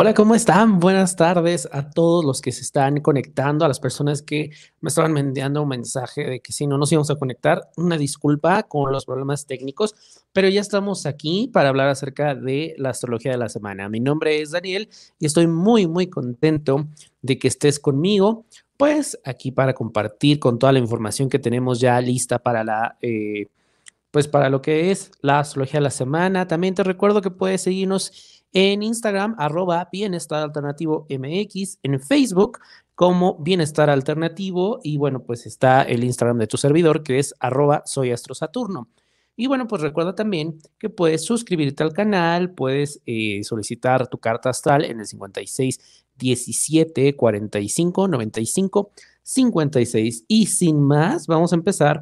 Hola, ¿cómo están? Buenas tardes a todos los que se están conectando, a las personas que me estaban enviando un mensaje de que si no nos íbamos a conectar. Una disculpa con los problemas técnicos, pero ya estamos aquí para hablar acerca de la astrología de la semana. Mi nombre es Daniel y estoy muy, muy contento de que estés conmigo, pues aquí para compartir con toda la información que tenemos ya lista para la... Eh, pues para lo que es la astrología de la semana. También te recuerdo que puedes seguirnos en Instagram, arroba bienestar alternativo MX, en Facebook como bienestar alternativo y bueno, pues está el Instagram de tu servidor que es arroba soy astrosaturno. Y bueno, pues recuerda también que puedes suscribirte al canal, puedes eh, solicitar tu carta astral en el 56 17 45 95 56. Y sin más, vamos a empezar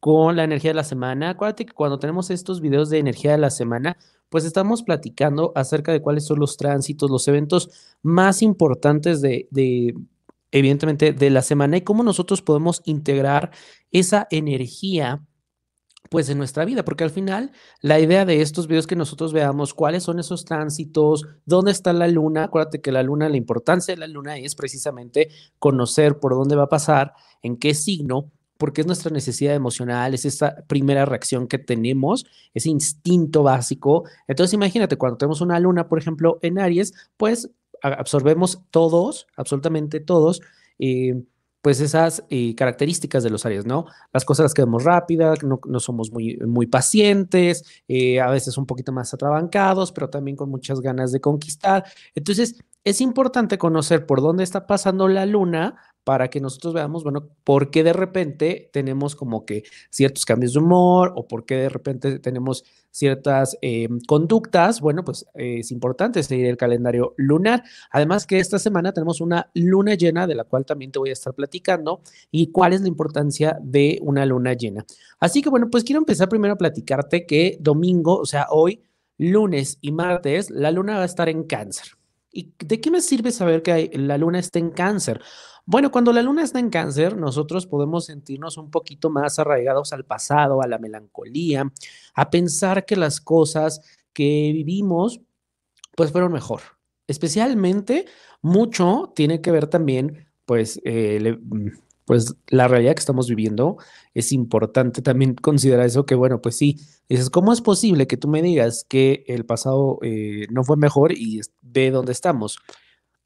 con la energía de la semana. Acuérdate que cuando tenemos estos videos de energía de la semana, pues estamos platicando acerca de cuáles son los tránsitos, los eventos más importantes de, evidentemente, de la semana y cómo nosotros podemos integrar esa energía pues en nuestra vida, porque al final la idea de estos videos que nosotros veamos cuáles son esos tránsitos, dónde está la luna, acuérdate que la luna, la importancia de la luna es precisamente conocer por dónde va a pasar, en qué signo, porque es nuestra necesidad emocional, es esa primera reacción que tenemos, ese instinto básico. Entonces imagínate, cuando tenemos una luna, por ejemplo, en Aries, pues absorbemos todos, absolutamente todos, eh, pues esas eh, características de los Aries, ¿no? Las cosas las quedamos rápidas, no, somos muy, muy pacientes, eh, a veces un poquito más atrabancados, pero también con muchas ganas de conquistar. Entonces, es importante conocer por dónde está pasando la luna para que nosotros veamos, bueno, por qué de repente tenemos como que ciertos cambios de humor o por qué de repente tenemos ciertas eh, conductas. Bueno, pues eh, es importante seguir el calendario lunar. Además que esta semana tenemos una luna llena de la cual también te voy a estar platicando y cuál es la importancia de una luna llena. Así que bueno, pues quiero empezar primero a platicarte que domingo, o sea, hoy, lunes y martes, la luna va a estar en cáncer. ¿Y de qué me sirve saber que la luna está en cáncer? Bueno, cuando la luna está en cáncer, nosotros podemos sentirnos un poquito más arraigados al pasado, a la melancolía, a pensar que las cosas que vivimos, pues fueron mejor. Especialmente, mucho tiene que ver también, pues, eh, mm, pues la realidad que estamos viviendo. Es importante también considerar eso, que bueno, pues sí, dices, ¿cómo es posible que tú me digas que el pasado eh, no fue mejor y ve dónde estamos?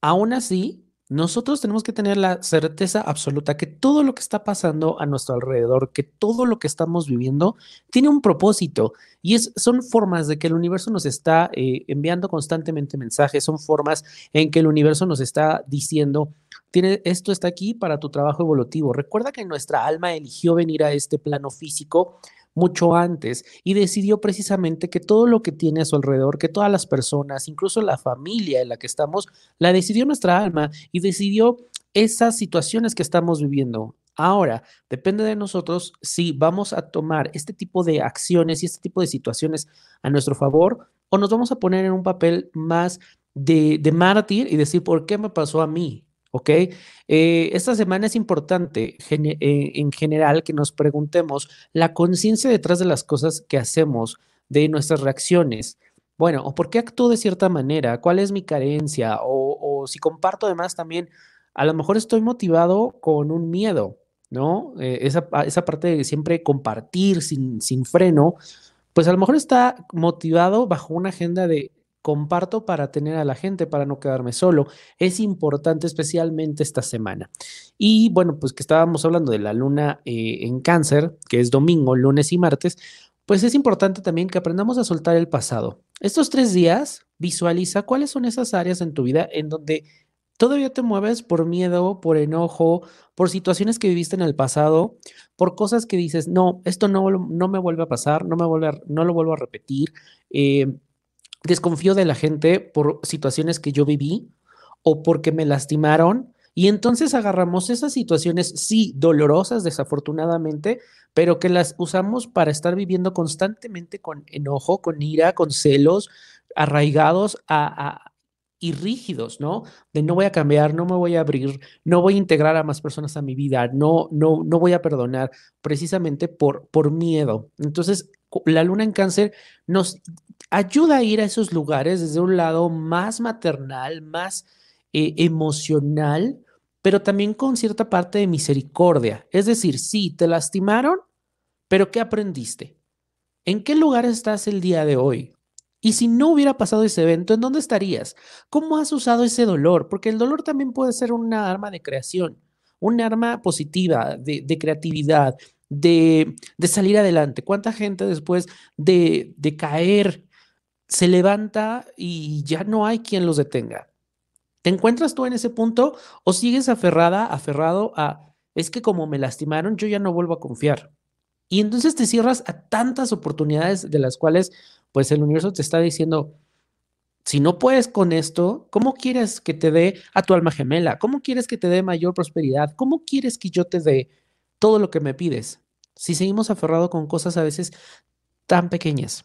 Aún así, nosotros tenemos que tener la certeza absoluta que todo lo que está pasando a nuestro alrededor, que todo lo que estamos viviendo tiene un propósito y es, son formas de que el universo nos está eh, enviando constantemente mensajes, son formas en que el universo nos está diciendo, tiene, esto está aquí para tu trabajo evolutivo. Recuerda que nuestra alma eligió venir a este plano físico mucho antes y decidió precisamente que todo lo que tiene a su alrededor, que todas las personas, incluso la familia en la que estamos, la decidió nuestra alma y decidió esas situaciones que estamos viviendo. Ahora, depende de nosotros si vamos a tomar este tipo de acciones y este tipo de situaciones a nuestro favor o nos vamos a poner en un papel más de, de mártir y decir, ¿por qué me pasó a mí? ¿Ok? Eh, esta semana es importante eh, en general que nos preguntemos la conciencia detrás de las cosas que hacemos, de nuestras reacciones. Bueno, o por qué actúo de cierta manera, cuál es mi carencia, o, si comparto además también, a lo mejor estoy motivado con un miedo, ¿no? Eh, esa, esa, parte de siempre compartir sin freno, pues a lo mejor está motivado bajo una agenda de comparto para tener a la gente, para no quedarme solo. Es importante especialmente esta semana. Y bueno, pues que estábamos hablando de la luna eh, en cáncer, que es domingo, lunes y martes, pues es importante también que aprendamos a soltar el pasado. Estos tres días, visualiza cuáles son esas áreas en tu vida en donde todavía te mueves por miedo, por enojo, por situaciones que viviste en el pasado, por cosas que dices, no, esto no, no me vuelve a pasar, no, me vuelve no lo vuelvo a repetir. Eh, desconfío de la gente por situaciones que yo viví o porque me lastimaron. Y entonces agarramos esas situaciones, sí, dolorosas desafortunadamente, pero que las usamos para estar viviendo constantemente con enojo, con ira, con celos, arraigados a, y rígidos, ¿no? De no voy a cambiar, no me voy a abrir, no voy a integrar a más personas a mi vida, no, no, no voy a perdonar, precisamente por, por miedo. Entonces, la luna en cáncer nos ayuda a ir a esos lugares desde un lado más maternal, más eh, emocional, pero también con cierta parte de misericordia. Es decir, sí, te lastimaron, pero ¿qué aprendiste? ¿En qué lugar estás el día de hoy? Y si no hubiera pasado ese evento, ¿en dónde estarías? ¿Cómo has usado ese dolor? Porque el dolor también puede ser una arma de creación, un arma positiva, de, creatividad, de, salir adelante. ¿Cuánta gente después de, de caer se levanta y ya no hay quien los detenga? ¿Te encuentras tú en ese punto o sigues aferrada, aferrado a, es que como me lastimaron, yo ya no vuelvo a confiar? Y entonces te cierras a tantas oportunidades de las cuales pues el universo te está diciendo, si no puedes con esto, ¿cómo quieres que te dé a tu alma gemela? ¿Cómo quieres que te dé mayor prosperidad? ¿Cómo quieres que yo te dé todo lo que me pides? Si seguimos aferrados con cosas a veces tan pequeñas.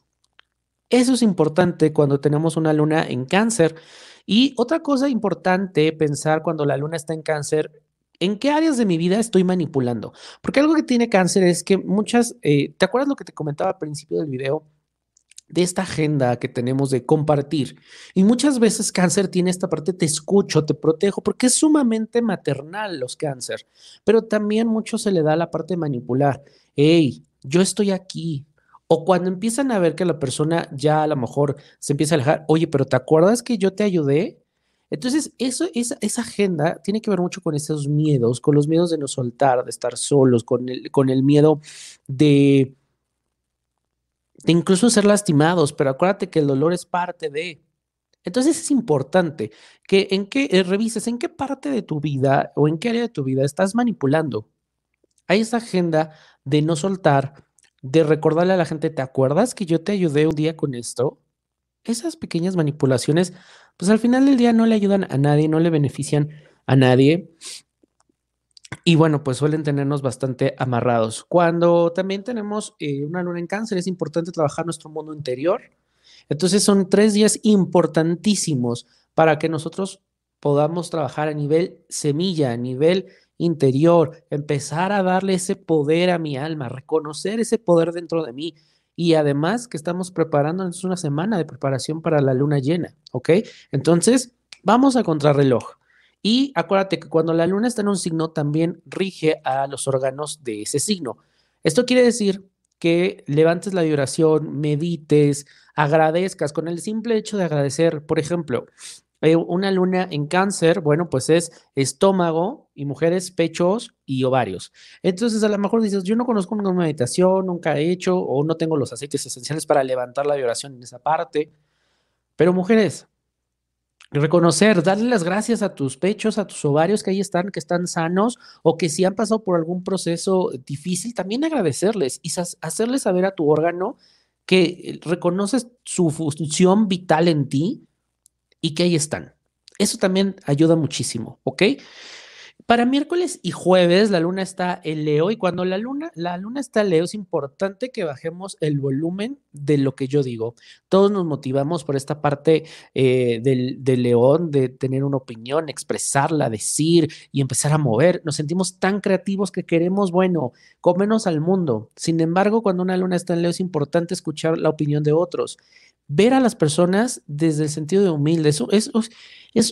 Eso es importante cuando tenemos una luna en cáncer. Y otra cosa importante pensar cuando la luna está en cáncer ¿En qué áreas de mi vida estoy manipulando? Porque algo que tiene cáncer es que muchas, eh, ¿te acuerdas lo que te comentaba al principio del video? De esta agenda que tenemos de compartir. Y muchas veces cáncer tiene esta parte, te escucho, te protejo, porque es sumamente maternal los cáncer, pero también mucho se le da la parte de manipular. Hey, yo estoy aquí. O cuando empiezan a ver que la persona ya a lo mejor se empieza a alejar, oye, pero ¿te acuerdas que yo te ayudé? Entonces, eso, esa, esa agenda tiene que ver mucho con esos miedos, con los miedos de no soltar, de estar solos, con el, con el miedo de incluso ser lastimados, pero acuérdate que el dolor es parte de. Entonces es importante que en qué eh, revises en qué parte de tu vida o en qué área de tu vida estás manipulando. Hay esa agenda de no soltar, de recordarle a la gente, ¿te acuerdas que yo te ayudé un día con esto? Esas pequeñas manipulaciones, pues al final del día no le ayudan a nadie, no le benefician a nadie y bueno, pues suelen tenernos bastante amarrados. Cuando también tenemos eh, una luna en cáncer, es importante trabajar nuestro mundo interior. Entonces son tres días importantísimos para que nosotros podamos trabajar a nivel semilla, a nivel interior, empezar a darle ese poder a mi alma, reconocer ese poder dentro de mí. Y además que estamos preparándonos una semana de preparación para la luna llena, ¿ok? Entonces, vamos a contrarreloj. Y acuérdate que cuando la luna está en un signo, también rige a los órganos de ese signo. Esto quiere decir que levantes la vibración, medites, agradezcas. Con el simple hecho de agradecer, por ejemplo, eh, una luna en cáncer, bueno, pues es estómago y mujeres, pechos y ovarios. Entonces, a lo mejor dices, yo no conozco una meditación, nunca he hecho o no tengo los aceites esenciales para levantar la vibración en esa parte. Pero mujeres, reconocer, darle las gracias a tus pechos, a tus ovarios que ahí están, que están sanos o que si han pasado por algún proceso difícil, también agradecerles y hacerles saber a tu órgano que reconoces su función vital en ti y que ahí están. Eso también ayuda muchísimo, ¿ok? Para miércoles y jueves la luna está en Leo y cuando la luna, la luna está en Leo es importante que bajemos el volumen de lo que yo digo. Todos nos motivamos por esta parte eh, del, del, león, de tener una opinión, expresarla, decir y empezar a mover. Nos sentimos tan creativos que queremos, bueno, comernos al mundo. Sin embargo, cuando una luna está en Leo es importante escuchar la opinión de otros ver a las personas desde el sentido de humilde. Eso, es,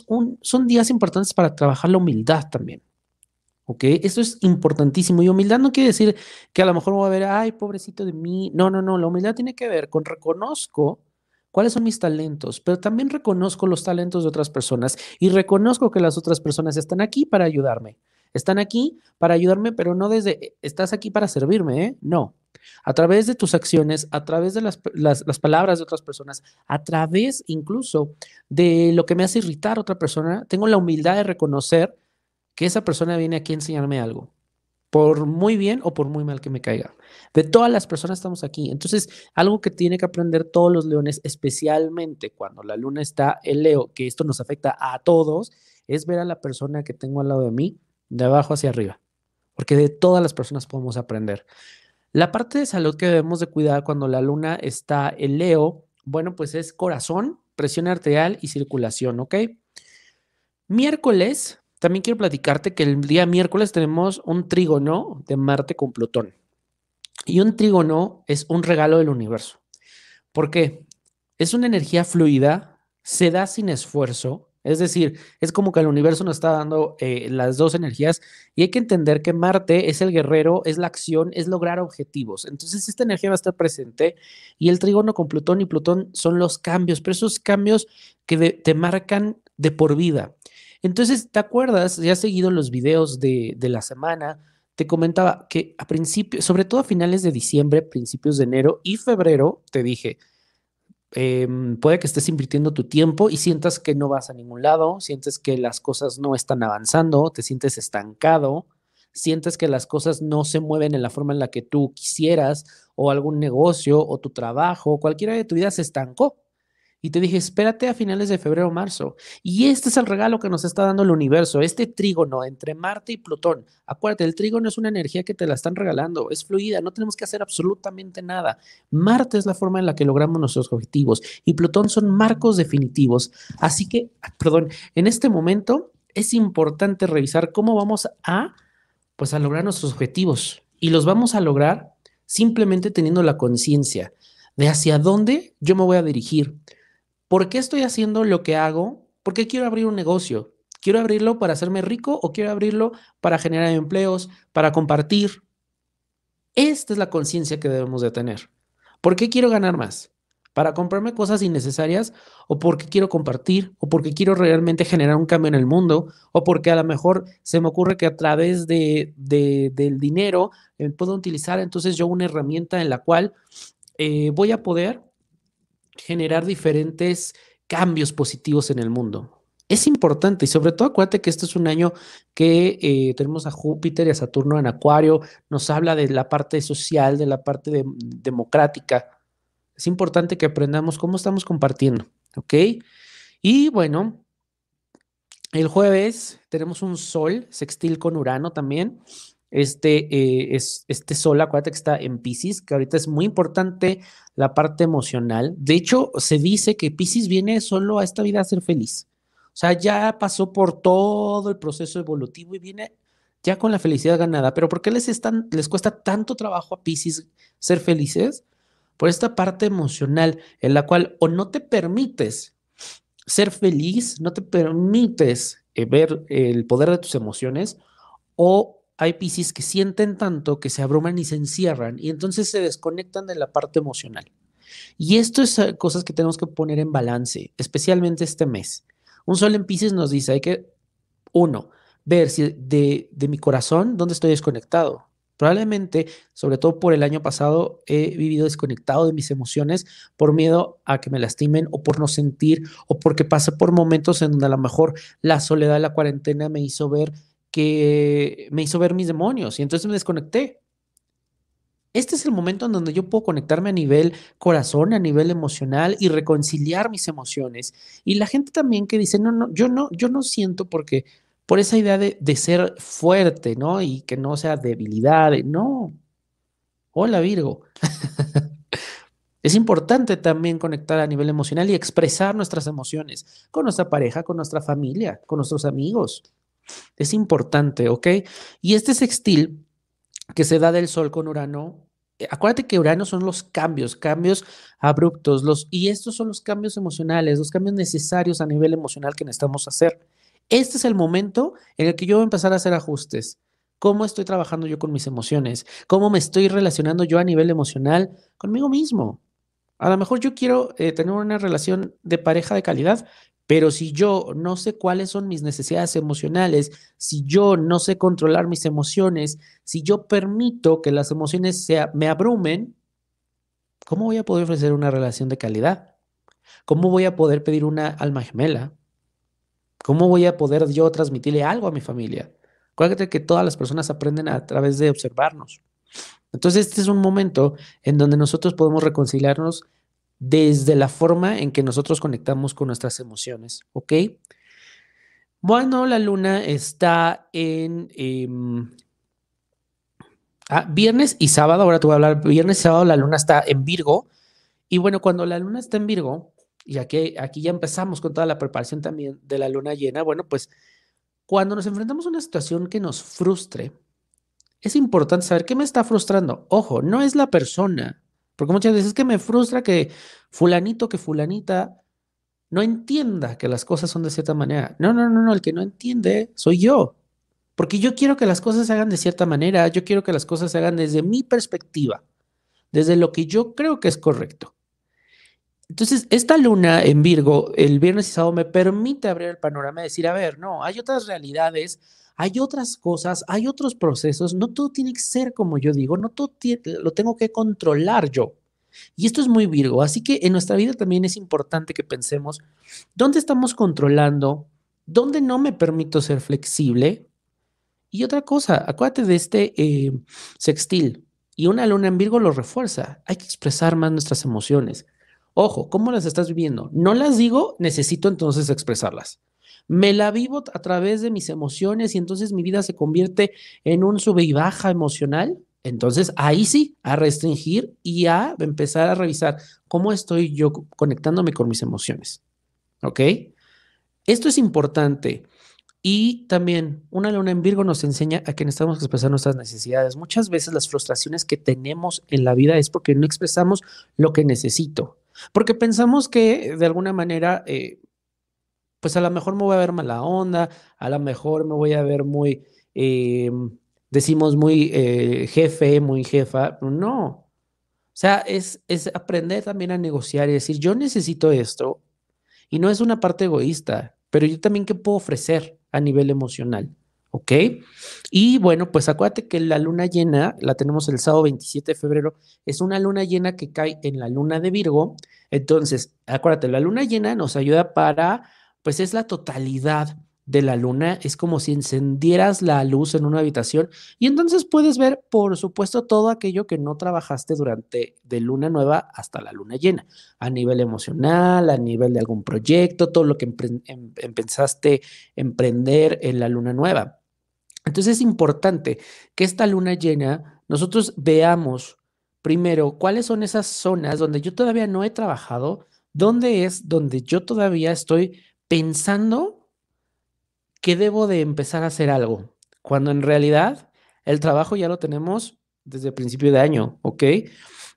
un, son días importantes para trabajar la humildad también. ¿Ok? Eso es importantísimo. Y humildad no quiere decir que a lo mejor voy a ver, ay, pobrecito de mí. No, no, no. La humildad tiene que ver con reconozco cuáles son mis talentos, pero también reconozco los talentos de otras personas y reconozco que las otras personas están aquí para ayudarme. Están aquí para ayudarme, pero no desde, estás aquí para servirme, ¿eh? No. A través de tus acciones, a través de las, las, palabras de otras personas, a través incluso de lo que me hace irritar a otra persona, tengo la humildad de reconocer que esa persona viene aquí a enseñarme algo, por muy bien o por muy mal que me caiga. De todas las personas estamos aquí. Entonces, algo que tiene que aprender todos los leones, especialmente cuando la luna está en Leo, que esto nos afecta a todos, es ver a la persona que tengo al lado de mí de abajo hacia arriba, porque de todas las personas podemos aprender. La parte de salud que debemos de cuidar cuando la luna está en Leo, bueno, pues es corazón, presión arterial y circulación, ¿ok? Miércoles, también quiero platicarte que el día miércoles tenemos un trígono de Marte con Plutón. Y un trígono es un regalo del universo. ¿Por qué? Es una energía fluida, se da sin esfuerzo, es decir, es como que el universo nos está dando eh, las dos energías y hay que entender que Marte es el guerrero, es la acción, es lograr objetivos. Entonces, esta energía va a estar presente y el trígono con Plutón y Plutón son los cambios, pero esos cambios que te marcan de por vida. Entonces, ¿te acuerdas? Ya has seguido los videos de, de la semana. Te comentaba que a principios, sobre todo a finales de diciembre, principios de enero y febrero, te dije, Em, puede que estés invirtiendo tu tiempo y sientas que no vas a ningún lado, sientes que las cosas no están avanzando, te sientes estancado, sientes que las cosas no se mueven en la forma en la que tú quisieras o algún negocio o tu trabajo, cualquiera de tu vida se estancó. Y te dije, espérate a finales de febrero o marzo. Y este es el regalo que nos está dando el universo, este trígono entre Marte y Plutón. Acuérdate, el trígono es una energía que te la están regalando, es fluida, no tenemos que hacer absolutamente nada. Marte es la forma en la que logramos nuestros objetivos y Plutón son marcos definitivos. Así que, perdón, en este momento es importante revisar cómo vamos a, pues, a lograr nuestros objetivos. Y los vamos a lograr simplemente teniendo la conciencia de hacia dónde yo me voy a dirigir ¿Por qué estoy haciendo lo que hago? ¿Por qué quiero abrir un negocio? ¿Quiero abrirlo para hacerme rico o quiero abrirlo para generar empleos, para compartir? Esta es la conciencia que debemos de tener. ¿Por qué quiero ganar más? ¿Para comprarme cosas innecesarias? ¿O porque quiero compartir? ¿O porque quiero realmente generar un cambio en el mundo? ¿O porque a lo mejor se me ocurre que a través de, del dinero eh, puedo utilizar entonces yo una herramienta en la cual eh, voy a poder generar diferentes cambios positivos en el mundo. Es importante y sobre todo acuérdate que este es un año que eh, tenemos a Júpiter y a Saturno en Acuario, nos habla de la parte social, de la parte democrática. Es importante que aprendamos cómo estamos compartiendo, ¿ok? Y bueno, el jueves tenemos un sol sextil con Urano también. Este, eh, es, este sol, acuérdate que está en Pisces, que ahorita es muy importante la parte emocional. De hecho, se dice que Pisces viene solo a esta vida a ser feliz. O sea, ya pasó por todo el proceso evolutivo y viene ya con la felicidad ganada. Pero ¿por qué les, están, les cuesta tanto trabajo a Pisces ser felices? Por esta parte emocional en la cual o no te permites ser feliz, no te permites eh, ver el poder de tus emociones o hay Piscis que sienten tanto que se abruman y se encierran y entonces se desconectan de la parte emocional. Y esto es eh, cosas que tenemos que poner en balance, especialmente este mes. Un sol en Piscis nos dice, hay que, uno, ver si de, de mi corazón, dónde estoy desconectado. Probablemente, sobre todo por el año pasado, he vivido desconectado de mis emociones por miedo a que me lastimen o por no sentir o porque pasé por momentos en donde a lo mejor la soledad de la cuarentena me hizo ver que me hizo ver mis demonios y entonces me desconecté. Este es el momento en donde yo puedo conectarme a nivel corazón, a nivel emocional y reconciliar mis emociones. Y la gente también que dice, no, no, yo no, yo no siento porque por esa idea de, de ser fuerte, ¿no? Y que no sea debilidad, no. Hola Virgo. es importante también conectar a nivel emocional y expresar nuestras emociones con nuestra pareja, con nuestra familia, con nuestros amigos. Es importante, ¿ok? Y este sextil que se da del Sol con Urano, eh, acuérdate que Urano son los cambios, cambios abruptos, los, y estos son los cambios emocionales, los cambios necesarios a nivel emocional que necesitamos hacer. Este es el momento en el que yo voy a empezar a hacer ajustes. ¿Cómo estoy trabajando yo con mis emociones? ¿Cómo me estoy relacionando yo a nivel emocional conmigo mismo? A lo mejor yo quiero eh, tener una relación de pareja de calidad, pero si yo no sé cuáles son mis necesidades emocionales, si yo no sé controlar mis emociones, si yo permito que las emociones me abrumen, ¿cómo voy a poder ofrecer una relación de calidad? ¿Cómo voy a poder pedir una alma gemela? ¿Cómo voy a poder yo transmitirle algo a mi familia? Acuérdate que todas las personas aprenden a través de observarnos. Entonces, este es un momento en donde nosotros podemos reconciliarnos desde la forma en que nosotros conectamos con nuestras emociones, ¿ok? Bueno, la luna está en em, ah, viernes y sábado, ahora te voy a hablar, viernes y sábado la luna está en Virgo, y bueno, cuando la luna está en Virgo, y aquí, aquí ya empezamos con toda la preparación también de la luna llena, bueno, pues cuando nos enfrentamos a una situación que nos frustre, es importante saber qué me está frustrando. Ojo, no es la persona, porque muchas veces es que me frustra que fulanito, que fulanita no entienda que las cosas son de cierta manera. No, no, no, no, el que no entiende soy yo. Porque yo quiero que las cosas se hagan de cierta manera, yo quiero que las cosas se hagan desde mi perspectiva, desde lo que yo creo que es correcto. Entonces, esta luna en Virgo, el viernes y sábado, me permite abrir el panorama y decir, a ver, no, hay otras realidades, hay otras cosas, hay otros procesos, no todo tiene que ser como yo digo, no todo lo tengo que controlar yo. Y esto es muy Virgo, así que en nuestra vida también es importante que pensemos dónde estamos controlando, dónde no me permito ser flexible. Y otra cosa, acuérdate de este eh, sextil y una luna en Virgo lo refuerza. Hay que expresar más nuestras emociones. Ojo, ¿cómo las estás viviendo? No las digo, necesito entonces expresarlas. Me la vivo a través de mis emociones y entonces mi vida se convierte en un sube y baja emocional. Entonces ahí sí, a restringir y a empezar a revisar cómo estoy yo conectándome con mis emociones. ¿Ok? Esto es importante. Y también una luna en Virgo nos enseña a que necesitamos expresar nuestras necesidades. Muchas veces las frustraciones que tenemos en la vida es porque no expresamos lo que necesito. Porque pensamos que de alguna manera, eh, pues a lo mejor me voy a ver mala onda, a lo mejor me voy a ver muy, eh, decimos muy eh, jefe, muy jefa. No. O sea, es, es aprender también a negociar y decir, yo necesito esto. Y no es una parte egoísta, pero yo también qué puedo ofrecer a nivel emocional. ¿Ok? Y bueno, pues acuérdate que la luna llena, la tenemos el sábado 27 de febrero, es una luna llena que cae en la luna de Virgo. Entonces, acuérdate, la luna llena nos ayuda para, pues es la totalidad de la luna, es como si encendieras la luz en una habitación y entonces puedes ver, por supuesto, todo aquello que no trabajaste durante de luna nueva hasta la luna llena, a nivel emocional, a nivel de algún proyecto, todo lo que em, empezaste emprender en la luna nueva. Entonces es importante que esta luna llena nosotros veamos primero cuáles son esas zonas donde yo todavía no he trabajado, dónde es donde yo todavía estoy pensando que debo de empezar a hacer algo, cuando en realidad el trabajo ya lo tenemos desde el principio de año, ¿ok?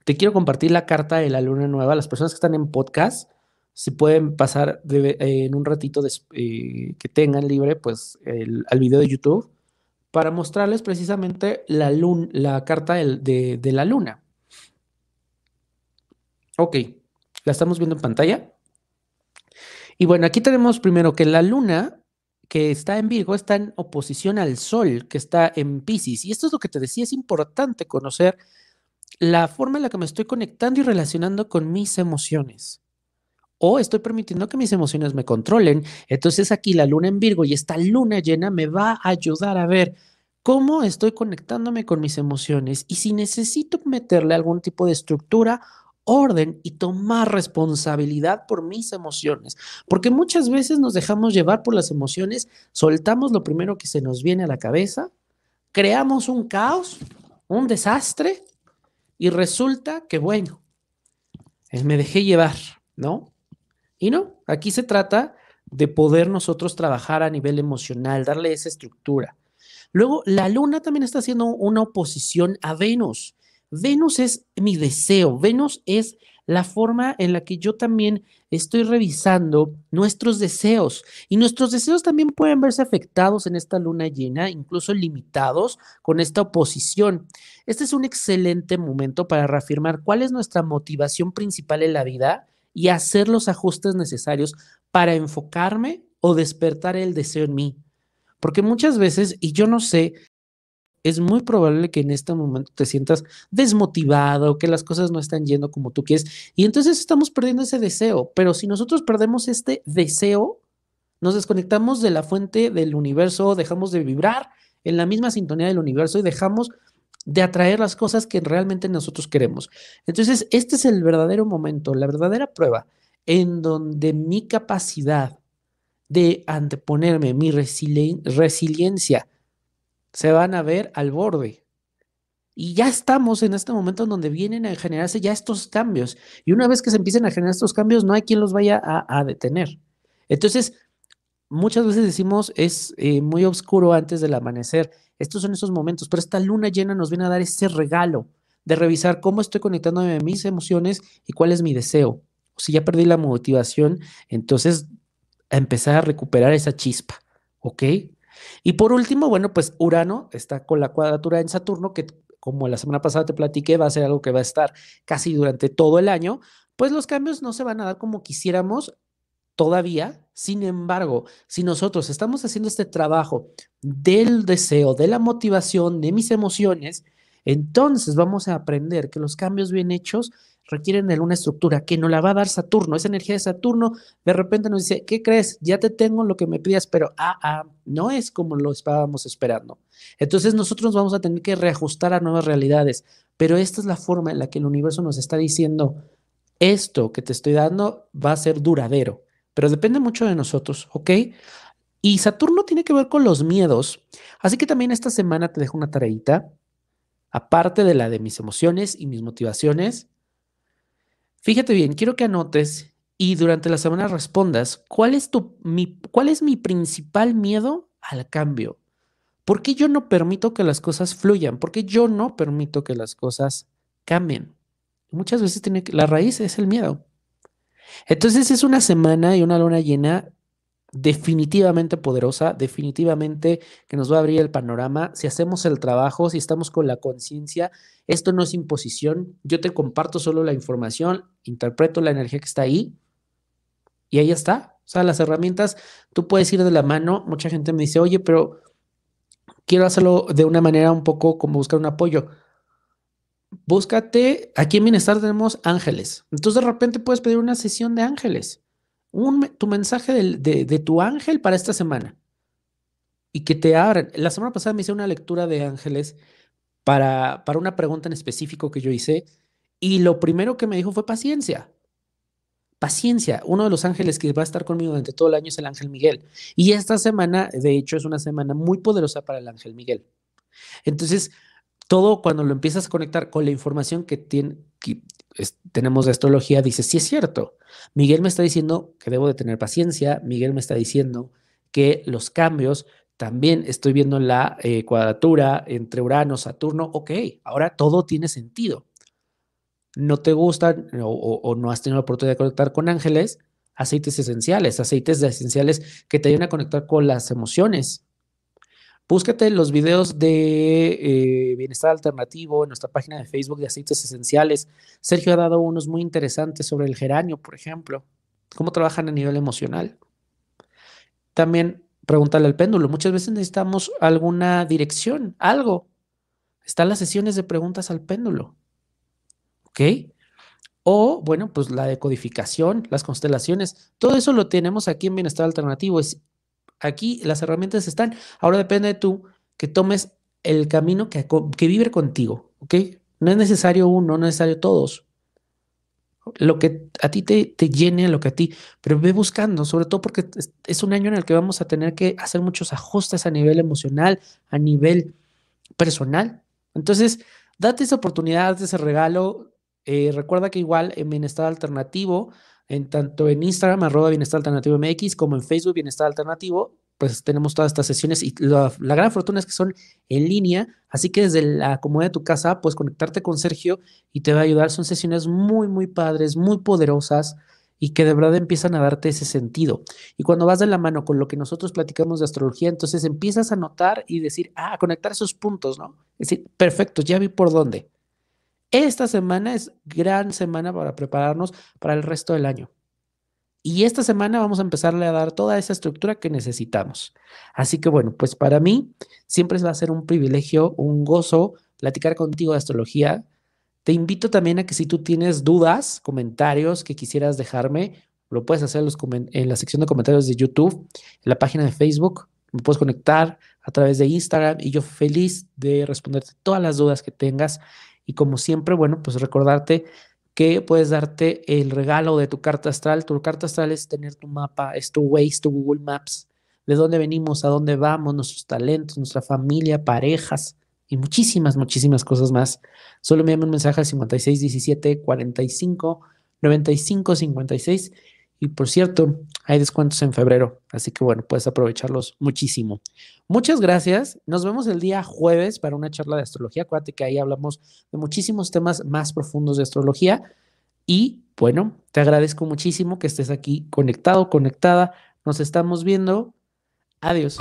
Te quiero compartir la carta de la luna nueva. Las personas que están en podcast, si pueden pasar en un ratito eh, que tengan libre, pues al video de YouTube para mostrarles precisamente la, la carta de, de la luna. Ok, la estamos viendo en pantalla. Y bueno, aquí tenemos primero que la luna que está en Virgo está en oposición al Sol, que está en Pisces. Y esto es lo que te decía, es importante conocer la forma en la que me estoy conectando y relacionando con mis emociones. O estoy permitiendo que mis emociones me controlen. Entonces aquí la luna en Virgo y esta luna llena me va a ayudar a ver cómo estoy conectándome con mis emociones y si necesito meterle algún tipo de estructura, orden y tomar responsabilidad por mis emociones. Porque muchas veces nos dejamos llevar por las emociones, soltamos lo primero que se nos viene a la cabeza, creamos un caos, un desastre y resulta que, bueno, eh, me dejé llevar, ¿no? Y no, aquí se trata de poder nosotros trabajar a nivel emocional, darle esa estructura. Luego, la luna también está haciendo una oposición a Venus. Venus es mi deseo, Venus es la forma en la que yo también estoy revisando nuestros deseos y nuestros deseos también pueden verse afectados en esta luna llena, incluso limitados con esta oposición. Este es un excelente momento para reafirmar cuál es nuestra motivación principal en la vida y hacer los ajustes necesarios para enfocarme o despertar el deseo en mí. Porque muchas veces, y yo no sé, es muy probable que en este momento te sientas desmotivado, que las cosas no están yendo como tú quieres, y entonces estamos perdiendo ese deseo. Pero si nosotros perdemos este deseo, nos desconectamos de la fuente del universo, dejamos de vibrar en la misma sintonía del universo y dejamos de atraer las cosas que realmente nosotros queremos. Entonces, este es el verdadero momento, la verdadera prueba en donde mi capacidad de anteponerme, mi resiliencia, se van a ver al borde. Y ya estamos en este momento en donde vienen a generarse ya estos cambios. Y una vez que se empiecen a generar estos cambios, no hay quien los vaya a, detener. Entonces, muchas veces decimos es eh, muy oscuro antes del amanecer. Estos son esos momentos, pero esta luna llena nos viene a dar ese regalo de revisar cómo estoy conectándome a mis emociones y cuál es mi deseo. Si ya perdí la motivación, entonces empezar a recuperar esa chispa, ¿ok? Y por último, bueno, pues Urano está con la cuadratura en Saturno, que como la semana pasada te platiqué, va a ser algo que va a estar casi durante todo el año, pues los cambios no se van a dar como quisiéramos todavía. Sin embargo, si nosotros estamos haciendo este trabajo del deseo, de la motivación, de mis emociones, entonces vamos a aprender que los cambios bien hechos requieren de una estructura que nos la va a dar Saturno. Esa energía de Saturno de repente nos dice, ¿qué crees? Ya te tengo lo que me pidas, pero ah, ah, no es como lo estábamos esperando. Entonces nosotros vamos a tener que reajustar a nuevas realidades, pero esta es la forma en la que el universo nos está diciendo, esto que te estoy dando va a ser duradero, pero depende mucho de nosotros, ¿ok? Y Saturno tiene que ver con los miedos, así que también esta semana te dejo una tareita aparte de la de mis emociones y mis motivaciones, fíjate bien, quiero que anotes y durante la semana respondas, ¿cuál es, tu, mi, cuál es mi principal miedo al cambio? ¿Por qué yo no permito que las cosas fluyan? ¿Por qué yo no permito que las cosas cambien? Muchas veces tiene la raíz es el miedo. Entonces es una semana y una luna llena definitivamente poderosa, definitivamente que nos va a abrir el panorama. Si hacemos el trabajo, si estamos con la conciencia, esto no es imposición. Yo te comparto solo la información, interpreto la energía que está ahí y ahí está. O sea, las herramientas, tú puedes ir de la mano. Mucha gente me dice, oye, pero quiero hacerlo de una manera un poco como buscar un apoyo. Búscate, aquí en Bienestar tenemos ángeles. Entonces de repente puedes pedir una sesión de ángeles tu mensaje de, tu ángel para esta semana y que te abran. La semana pasada me hice una lectura de ángeles para, para una pregunta en específico que yo hice y lo primero que me dijo fue paciencia. Paciencia. Uno de los ángeles que va a estar conmigo durante todo el año es el ángel Miguel. Y esta semana, de hecho, es una semana muy poderosa para el ángel Miguel. Entonces, todo cuando lo empiezas a conectar con la información que, tiene, tenemos de astrología, dice, sí es cierto. Miguel me está diciendo que debo de tener paciencia, Miguel me está diciendo que los cambios, también estoy viendo la eh, cuadratura entre Urano, Saturno, ok, ahora todo tiene sentido. No te gustan o, no has tenido la oportunidad de conectar con ángeles, aceites esenciales, aceites esenciales que te ayudan a conectar con las emociones, Búscate los videos de eh, bienestar alternativo en nuestra página de Facebook de aceites esenciales. Sergio ha dado unos muy interesantes sobre el geranio, por ejemplo, cómo trabajan a nivel emocional. También pregúntale al péndulo. Muchas veces necesitamos alguna dirección, algo. Están las sesiones de preguntas al péndulo. ¿Ok? O, bueno, pues la decodificación, las constelaciones. Todo eso lo tenemos aquí en Bienestar Alternativo. Es Aquí las herramientas están. Ahora depende de tú que tomes el camino que, que vive contigo, ¿ok? No es necesario uno, no es necesario todos. Lo que a ti te, te llene, lo que a ti, pero ve buscando, sobre todo porque es, un año en el que vamos a tener que hacer muchos ajustes a nivel emocional, a nivel personal. Entonces, date esa oportunidad, date ese regalo. Eh, recuerda que igual en Bienestar Alternativo en tanto en Instagram, arroba Bienestar Alternativo MX, como en Facebook, Bienestar Alternativo, pues tenemos todas estas sesiones y la, gran fortuna es que son en línea, así que desde la comodidad de tu casa puedes conectarte con Sergio y te va a ayudar. Son sesiones muy, muy padres, muy poderosas y que de verdad empiezan a darte ese sentido. Y cuando vas de la mano con lo que nosotros platicamos de astrología, entonces empiezas a notar y decir, ah, conectar esos puntos, ¿no? Es decir, perfecto, ya vi por dónde. Esta semana es gran semana para prepararnos para el resto del año. Y esta semana vamos a empezarle a dar toda esa estructura que necesitamos. Así que bueno, pues para mí siempre va a ser un privilegio, un gozo platicar contigo de astrología. Te invito también a que si tú tienes dudas, comentarios que quisieras dejarme, lo puedes hacer en la sección de comentarios de YouTube, en la página de Facebook. Me puedes conectar a través de Instagram y yo feliz de responderte todas las dudas que tengas y como siempre, bueno, pues recordarte que puedes darte el regalo de tu carta astral. Tu carta astral es tener tu mapa, es tu Waze, tu Google Maps, de dónde venimos, a dónde vamos, nuestros talentos, nuestra familia, parejas y muchísimas, muchísimas cosas más. Solo me un mensaje al 5617 45 95 56 Y por cierto, hay descuentos en febrero, así que bueno, puedes aprovecharlos muchísimo. Muchas gracias. Nos vemos el día jueves para una charla de astrología. Acuérdate que ahí hablamos de muchísimos temas más profundos de astrología. Y bueno, te agradezco muchísimo que estés aquí conectado, conectada. Nos estamos viendo. Adiós.